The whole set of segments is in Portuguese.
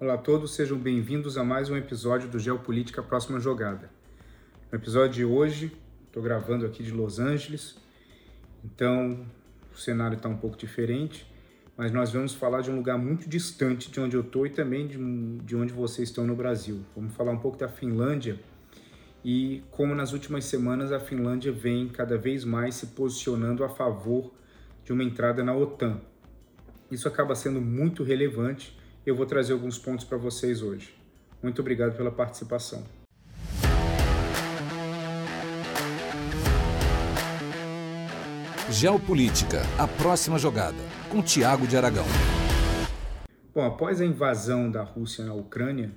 Olá a todos, sejam bem-vindos a mais um episódio do Geopolítica Próxima Jogada. No episódio de hoje, estou gravando aqui de Los Angeles, então o cenário está um pouco diferente, mas nós vamos falar de um lugar muito distante de onde eu estou e também de, de onde vocês estão no Brasil. Vamos falar um pouco da Finlândia e como nas últimas semanas a Finlândia vem cada vez mais se posicionando a favor de uma entrada na OTAN. Isso acaba sendo muito relevante eu vou trazer alguns pontos para vocês hoje. Muito obrigado pela participação. Geopolítica, a próxima jogada, com Tiago de Aragão. Bom, após a invasão da Rússia na Ucrânia,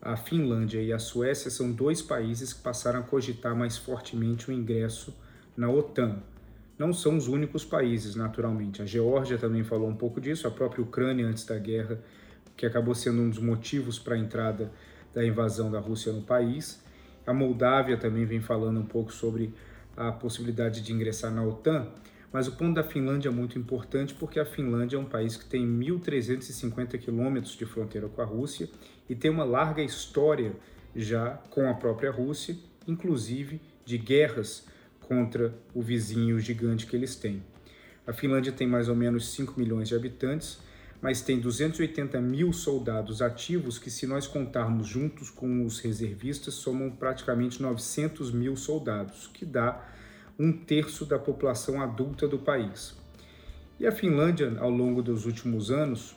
a Finlândia e a Suécia são dois países que passaram a cogitar mais fortemente o ingresso na OTAN. Não são os únicos países, naturalmente. A Geórgia também falou um pouco disso, a própria Ucrânia, antes da guerra, que acabou sendo um dos motivos para a entrada da invasão da Rússia no país. A Moldávia também vem falando um pouco sobre a possibilidade de ingressar na OTAN, mas o ponto da Finlândia é muito importante porque a Finlândia é um país que tem 1.350 quilômetros de fronteira com a Rússia e tem uma larga história já com a própria Rússia, inclusive de guerras contra o vizinho gigante que eles têm. A Finlândia tem mais ou menos 5 milhões de habitantes mas tem 280 mil soldados ativos que, se nós contarmos juntos com os reservistas, somam praticamente 900 mil soldados, que dá um terço da população adulta do país. E a Finlândia, ao longo dos últimos anos,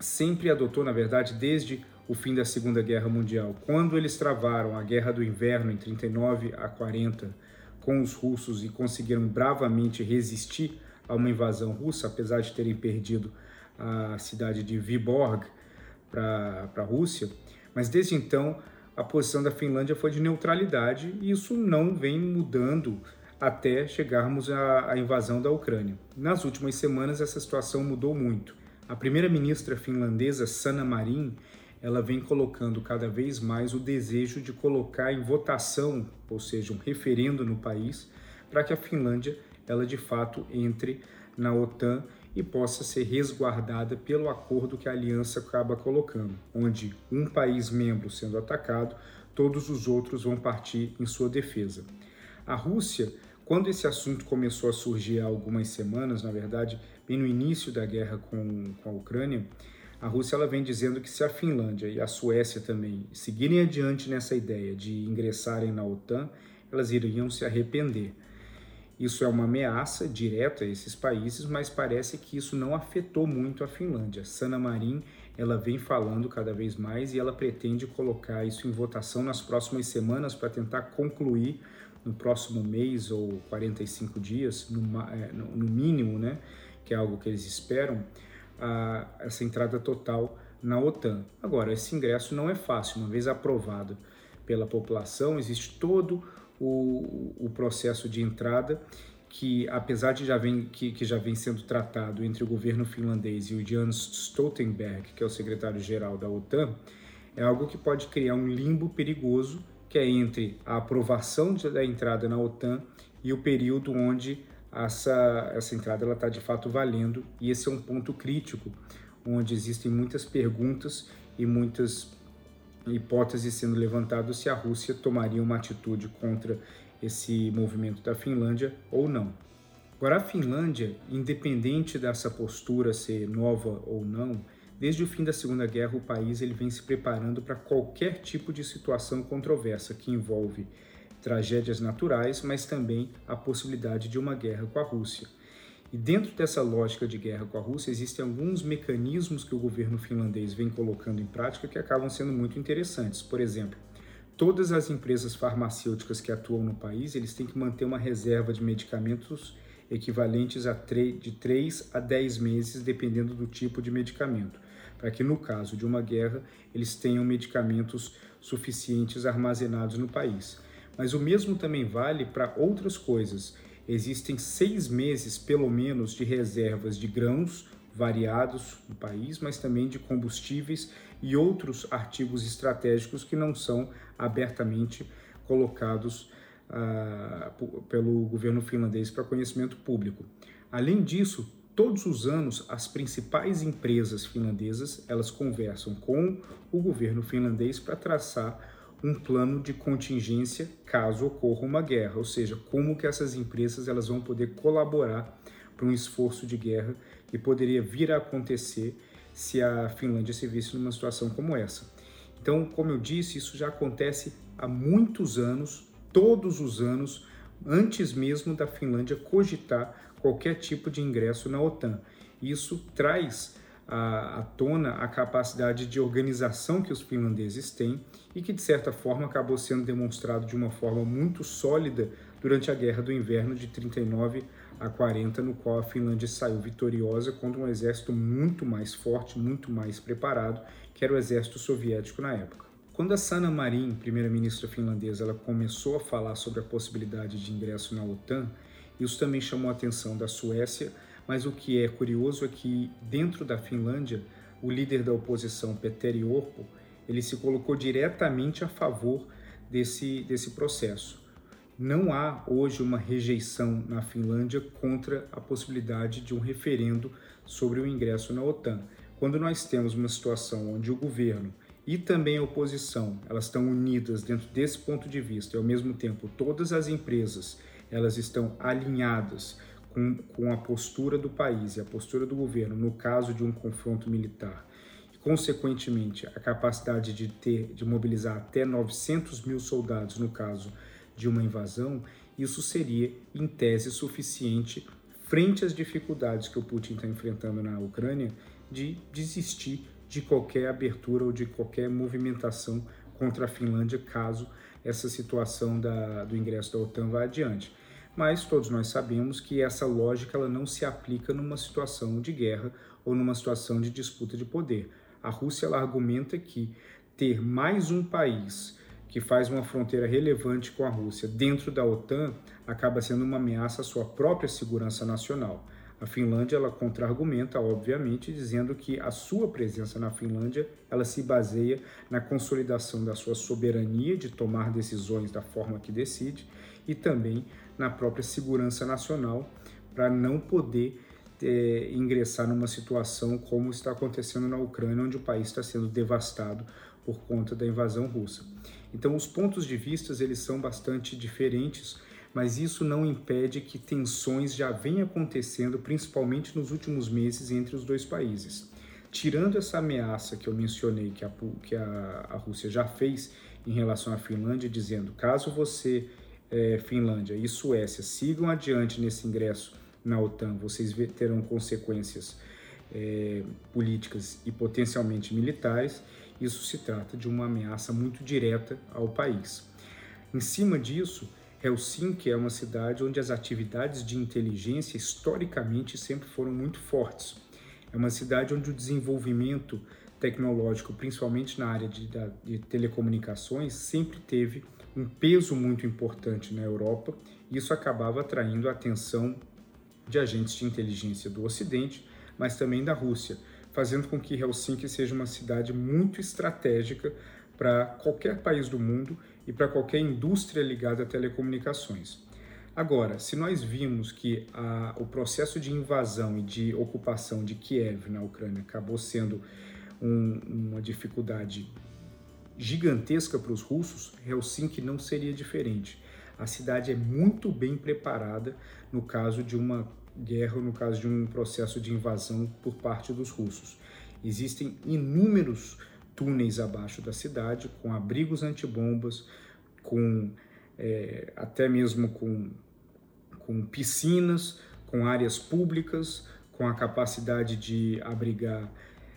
sempre adotou, na verdade, desde o fim da Segunda Guerra Mundial, quando eles travaram a Guerra do Inverno em 39 a 40 com os russos e conseguiram bravamente resistir a uma invasão russa, apesar de terem perdido a cidade de Viborg para a Rússia, mas desde então a posição da Finlândia foi de neutralidade e isso não vem mudando até chegarmos à, à invasão da Ucrânia. Nas últimas semanas essa situação mudou muito. A primeira-ministra finlandesa Sanna Marin ela vem colocando cada vez mais o desejo de colocar em votação, ou seja, um referendo no país, para que a Finlândia ela de fato entre na OTAN e possa ser resguardada pelo acordo que a aliança acaba colocando, onde um país membro sendo atacado, todos os outros vão partir em sua defesa. A Rússia, quando esse assunto começou a surgir há algumas semanas, na verdade, bem no início da guerra com, com a Ucrânia, a Rússia ela vem dizendo que se a Finlândia e a Suécia também seguirem adiante nessa ideia de ingressarem na OTAN, elas iriam se arrepender. Isso é uma ameaça direta a esses países, mas parece que isso não afetou muito a Finlândia. Sanna Marin ela vem falando cada vez mais e ela pretende colocar isso em votação nas próximas semanas para tentar concluir no próximo mês ou 45 dias, no, é, no mínimo, né, que é algo que eles esperam, a, essa entrada total na OTAN. Agora, esse ingresso não é fácil, uma vez aprovado pela população, existe todo o, o processo de entrada que apesar de já vem, que, que já vem sendo tratado entre o governo finlandês e o Jens Stoltenberg, que é o secretário-geral da OTAN, é algo que pode criar um limbo perigoso que é entre a aprovação da entrada na OTAN e o período onde essa, essa entrada está de fato valendo. E esse é um ponto crítico, onde existem muitas perguntas e muitas hipótese sendo levantada se a Rússia tomaria uma atitude contra esse movimento da Finlândia ou não. Agora, a Finlândia, independente dessa postura ser nova ou não, desde o fim da Segunda Guerra o país ele vem se preparando para qualquer tipo de situação controversa que envolve tragédias naturais, mas também a possibilidade de uma guerra com a Rússia. E dentro dessa lógica de guerra com a Rússia, existem alguns mecanismos que o governo finlandês vem colocando em prática que acabam sendo muito interessantes. Por exemplo, todas as empresas farmacêuticas que atuam no país, eles têm que manter uma reserva de medicamentos equivalentes a de 3 a 10 meses, dependendo do tipo de medicamento, para que no caso de uma guerra, eles tenham medicamentos suficientes armazenados no país. Mas o mesmo também vale para outras coisas existem seis meses, pelo menos, de reservas de grãos variados no país, mas também de combustíveis e outros artigos estratégicos que não são abertamente colocados uh, pelo governo finlandês para conhecimento público. Além disso, todos os anos as principais empresas finlandesas elas conversam com o governo finlandês para traçar um plano de contingência caso ocorra uma guerra, ou seja, como que essas empresas elas vão poder colaborar para um esforço de guerra que poderia vir a acontecer se a Finlândia se visse numa situação como essa. Então, como eu disse, isso já acontece há muitos anos, todos os anos, antes mesmo da Finlândia cogitar qualquer tipo de ingresso na OTAN. Isso traz à, tona a capacidade de organização que os finlandeses têm e que, de certa forma, acabou sendo demonstrado de uma forma muito sólida durante a Guerra do Inverno de 39 a 40, no qual a Finlândia saiu vitoriosa contra um exército muito mais forte, muito mais preparado, que era o exército soviético na época. Quando a Sanna Marin, primeira-ministra finlandesa, ela começou a falar sobre a possibilidade de ingresso na OTAN, isso também chamou a atenção da Suécia, mas o que é curioso é que dentro da Finlândia, o líder da oposição, Petteri Orpo, ele se colocou diretamente a favor desse, desse processo. Não há hoje uma rejeição na Finlândia contra a possibilidade de um referendo sobre o ingresso na OTAN. Quando nós temos uma situação onde o governo e também a oposição, elas estão unidas dentro desse ponto de vista, e ao mesmo tempo todas as empresas, elas estão alinhadas com, com a postura do país e a postura do governo no caso de um confronto militar, e consequentemente a capacidade de ter, de mobilizar até 900 mil soldados no caso de uma invasão, isso seria em tese suficiente frente às dificuldades que o Putin está enfrentando na Ucrânia de desistir de qualquer abertura ou de qualquer movimentação contra a Finlândia caso essa situação da, do ingresso da OTAN vá adiante. Mas todos nós sabemos que essa lógica ela não se aplica numa situação de guerra ou numa situação de disputa de poder. A Rússia ela argumenta que ter mais um país que faz uma fronteira relevante com a Rússia dentro da OTAN acaba sendo uma ameaça à sua própria segurança nacional. A Finlândia ela contra-argumenta, obviamente, dizendo que a sua presença na Finlândia ela se baseia na consolidação da sua soberania de tomar decisões da forma que decide e também na própria segurança nacional para não poder é, ingressar numa situação como está acontecendo na Ucrânia, onde o país está sendo devastado por conta da invasão russa. Então, os pontos de vista eles são bastante diferentes mas isso não impede que tensões já venham acontecendo, principalmente nos últimos meses, entre os dois países. Tirando essa ameaça que eu mencionei, que a, que a, a Rússia já fez em relação à Finlândia, dizendo caso você, é, Finlândia e Suécia, sigam adiante nesse ingresso na OTAN, vocês terão consequências é, políticas e potencialmente militares, isso se trata de uma ameaça muito direta ao país. Em cima disso, Helsinki é uma cidade onde as atividades de inteligência historicamente sempre foram muito fortes. É uma cidade onde o desenvolvimento tecnológico, principalmente na área de, de telecomunicações, sempre teve um peso muito importante na Europa. E isso acabava atraindo a atenção de agentes de inteligência do Ocidente, mas também da Rússia, fazendo com que Helsinki seja uma cidade muito estratégica para qualquer país do mundo e para qualquer indústria ligada a telecomunicações. Agora, se nós vimos que a, o processo de invasão e de ocupação de Kiev na Ucrânia acabou sendo um, uma dificuldade gigantesca para os russos, Helsinki não seria diferente. A cidade é muito bem preparada no caso de uma guerra, no caso de um processo de invasão por parte dos russos. Existem inúmeros túneis abaixo da cidade, com abrigos antibombas, com é, até mesmo com, com piscinas, com áreas públicas, com a capacidade de abrigar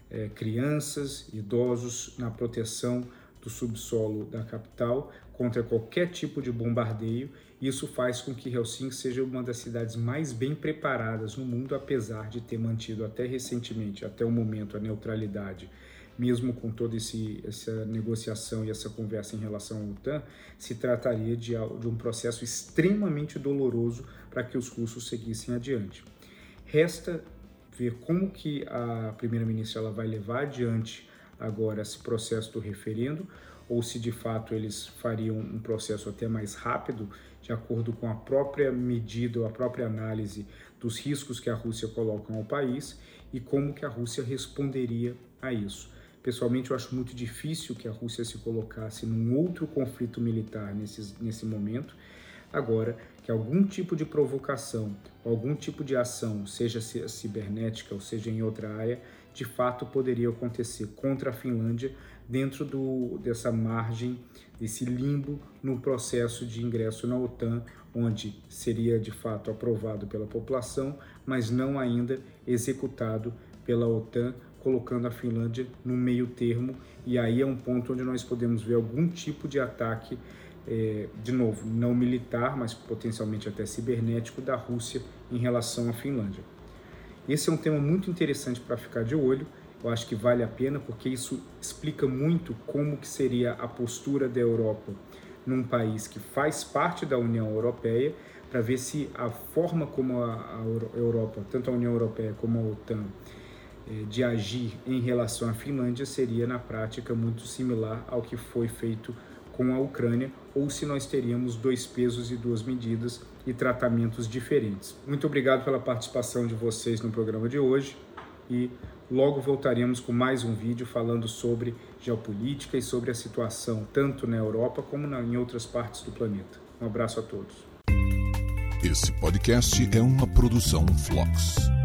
é, crianças, idosos na proteção do subsolo da capital contra qualquer tipo de bombardeio. Isso faz com que Helsinki seja uma das cidades mais bem preparadas no mundo, apesar de ter mantido até recentemente, até o momento, a neutralidade mesmo com toda essa negociação e essa conversa em relação ao OTAN, se trataria de, de um processo extremamente doloroso para que os russos seguissem adiante. Resta ver como que a primeira-ministra ela vai levar adiante agora esse processo do referendo, ou se de fato eles fariam um processo até mais rápido, de acordo com a própria medida ou a própria análise dos riscos que a Rússia coloca ao país e como que a Rússia responderia a isso. Pessoalmente, eu acho muito difícil que a Rússia se colocasse num outro conflito militar nesse, nesse momento. Agora, que algum tipo de provocação, algum tipo de ação, seja cibernética ou seja em outra área, de fato poderia acontecer contra a Finlândia dentro do, dessa margem, desse limbo no processo de ingresso na OTAN, onde seria de fato aprovado pela população, mas não ainda executado pela OTAN, colocando a Finlândia no meio termo, e aí é um ponto onde nós podemos ver algum tipo de ataque é, de novo, não militar, mas potencialmente até cibernético da Rússia em relação à Finlândia. Esse é um tema muito interessante para ficar de olho. Eu acho que vale a pena porque isso explica muito como que seria a postura da Europa num país que faz parte da União Europeia, para ver se a forma como a, Europa, tanto a União Europeia como a OTAN, é, de agir em relação à Finlândia seria na prática muito similar ao que foi feito com a Ucrânia ou se nós teríamos dois pesos e duas medidas e tratamentos diferentes. Muito obrigado pela participação de vocês no programa de hoje e logo voltaremos com mais um vídeo falando sobre geopolítica e sobre a situação tanto na Europa como em outras partes do planeta. Um abraço a todos. Esse podcast é uma produção Flux.